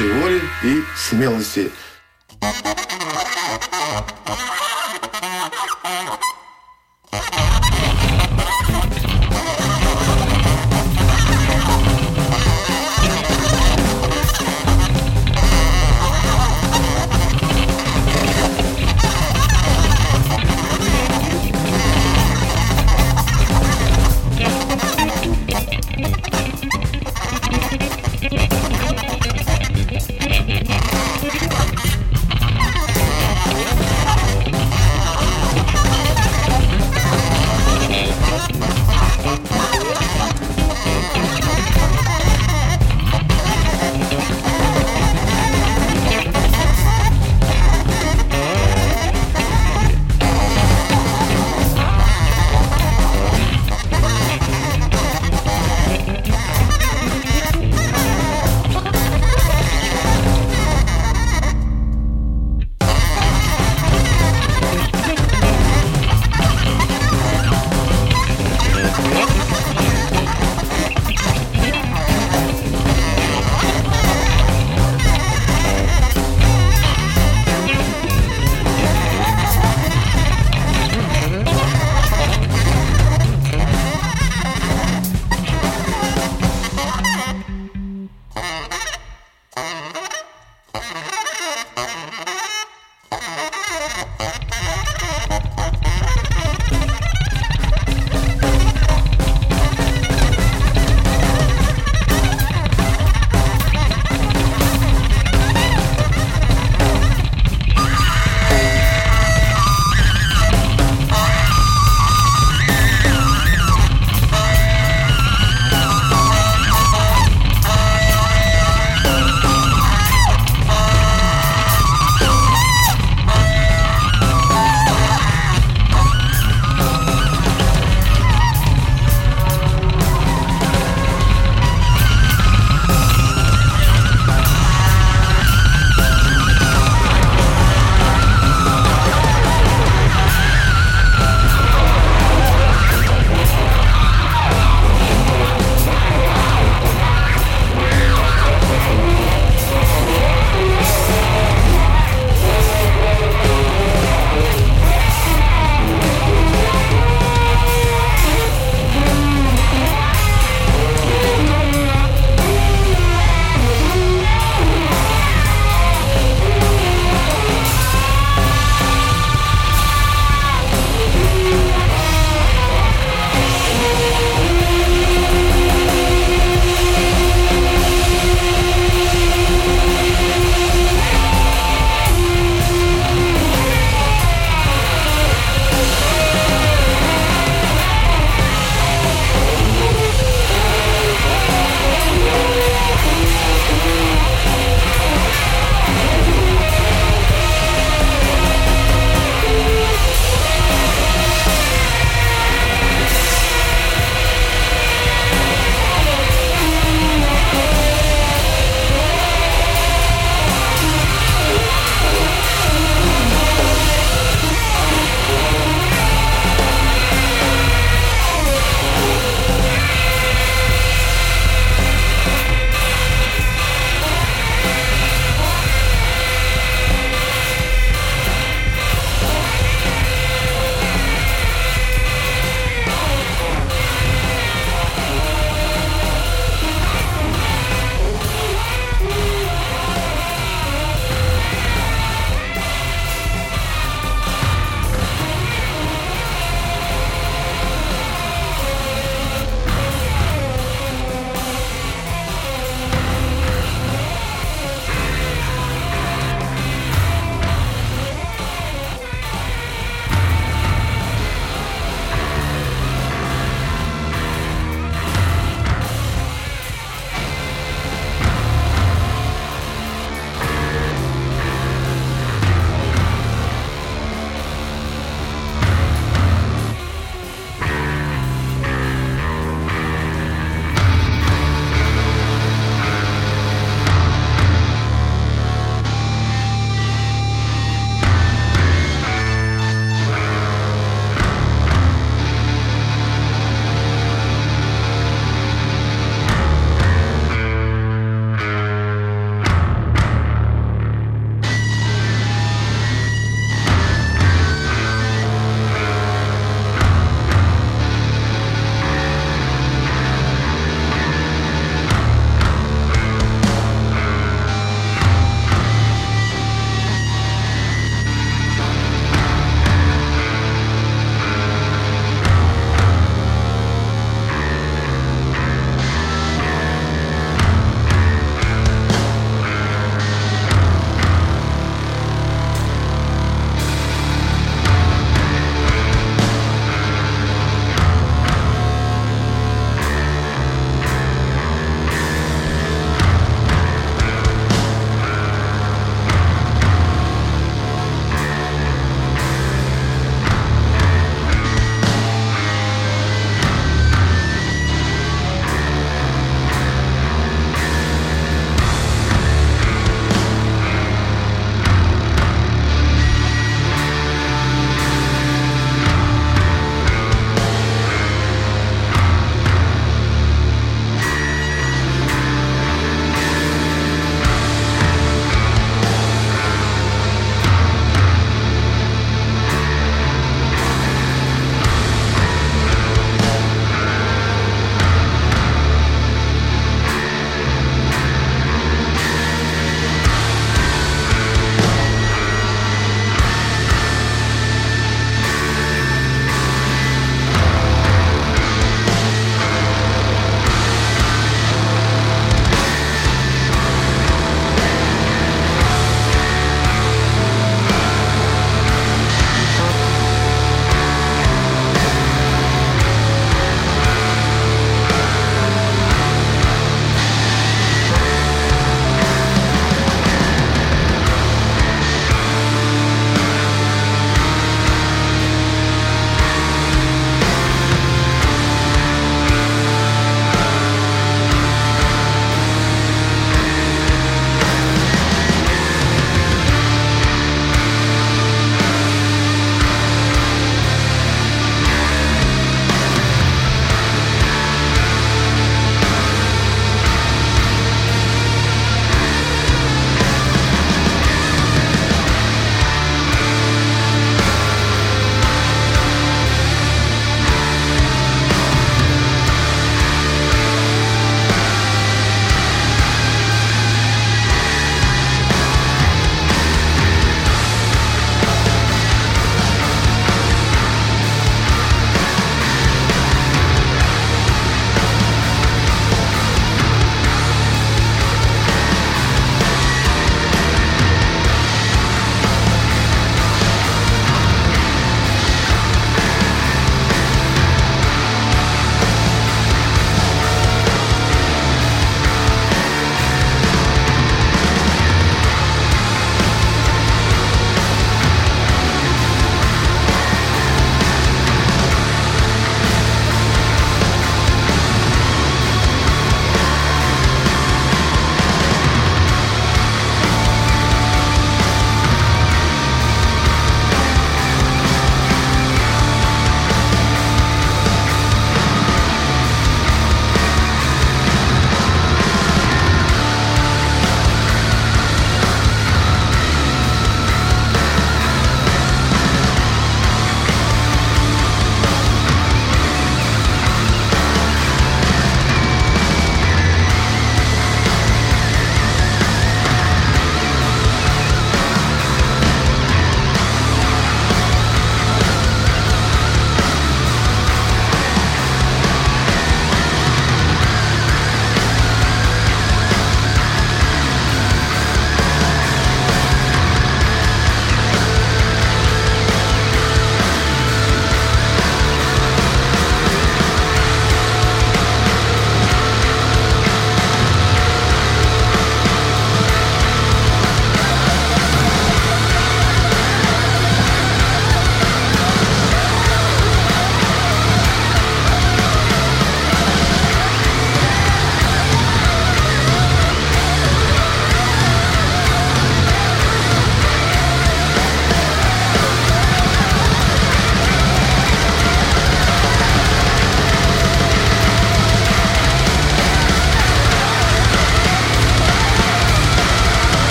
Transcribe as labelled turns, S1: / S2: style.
S1: и вашей воли и смелости.